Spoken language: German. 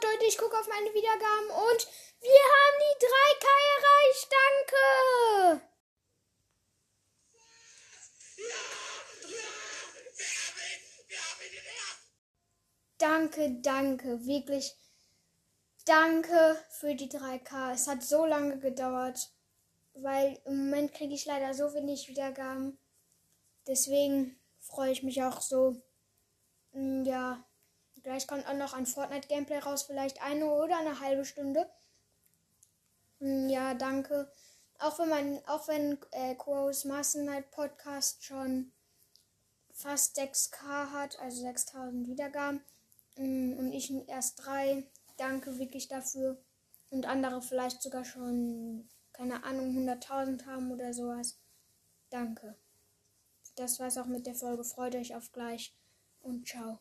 Wort, Leute. Ich gucke auf meine Wiedergaben und wir haben die 3K erreicht. Danke. Danke, danke, wirklich danke für die 3K. Es hat so lange gedauert, weil im Moment kriege ich leider so wenig Wiedergaben. Deswegen freue ich mich auch so. Mm, ja, gleich kommt auch noch ein Fortnite-Gameplay raus, vielleicht eine oder eine halbe Stunde. Mm, ja, danke. Auch wenn mein, auch wenn äh, Crows Master Night Podcast schon fast 6k hat, also 6000 Wiedergaben. Mm, und ich erst drei. Danke wirklich dafür. Und andere vielleicht sogar schon, keine Ahnung, 100.000 haben oder sowas. Danke. Das war's auch mit der Folge. Freut euch auf gleich und ciao.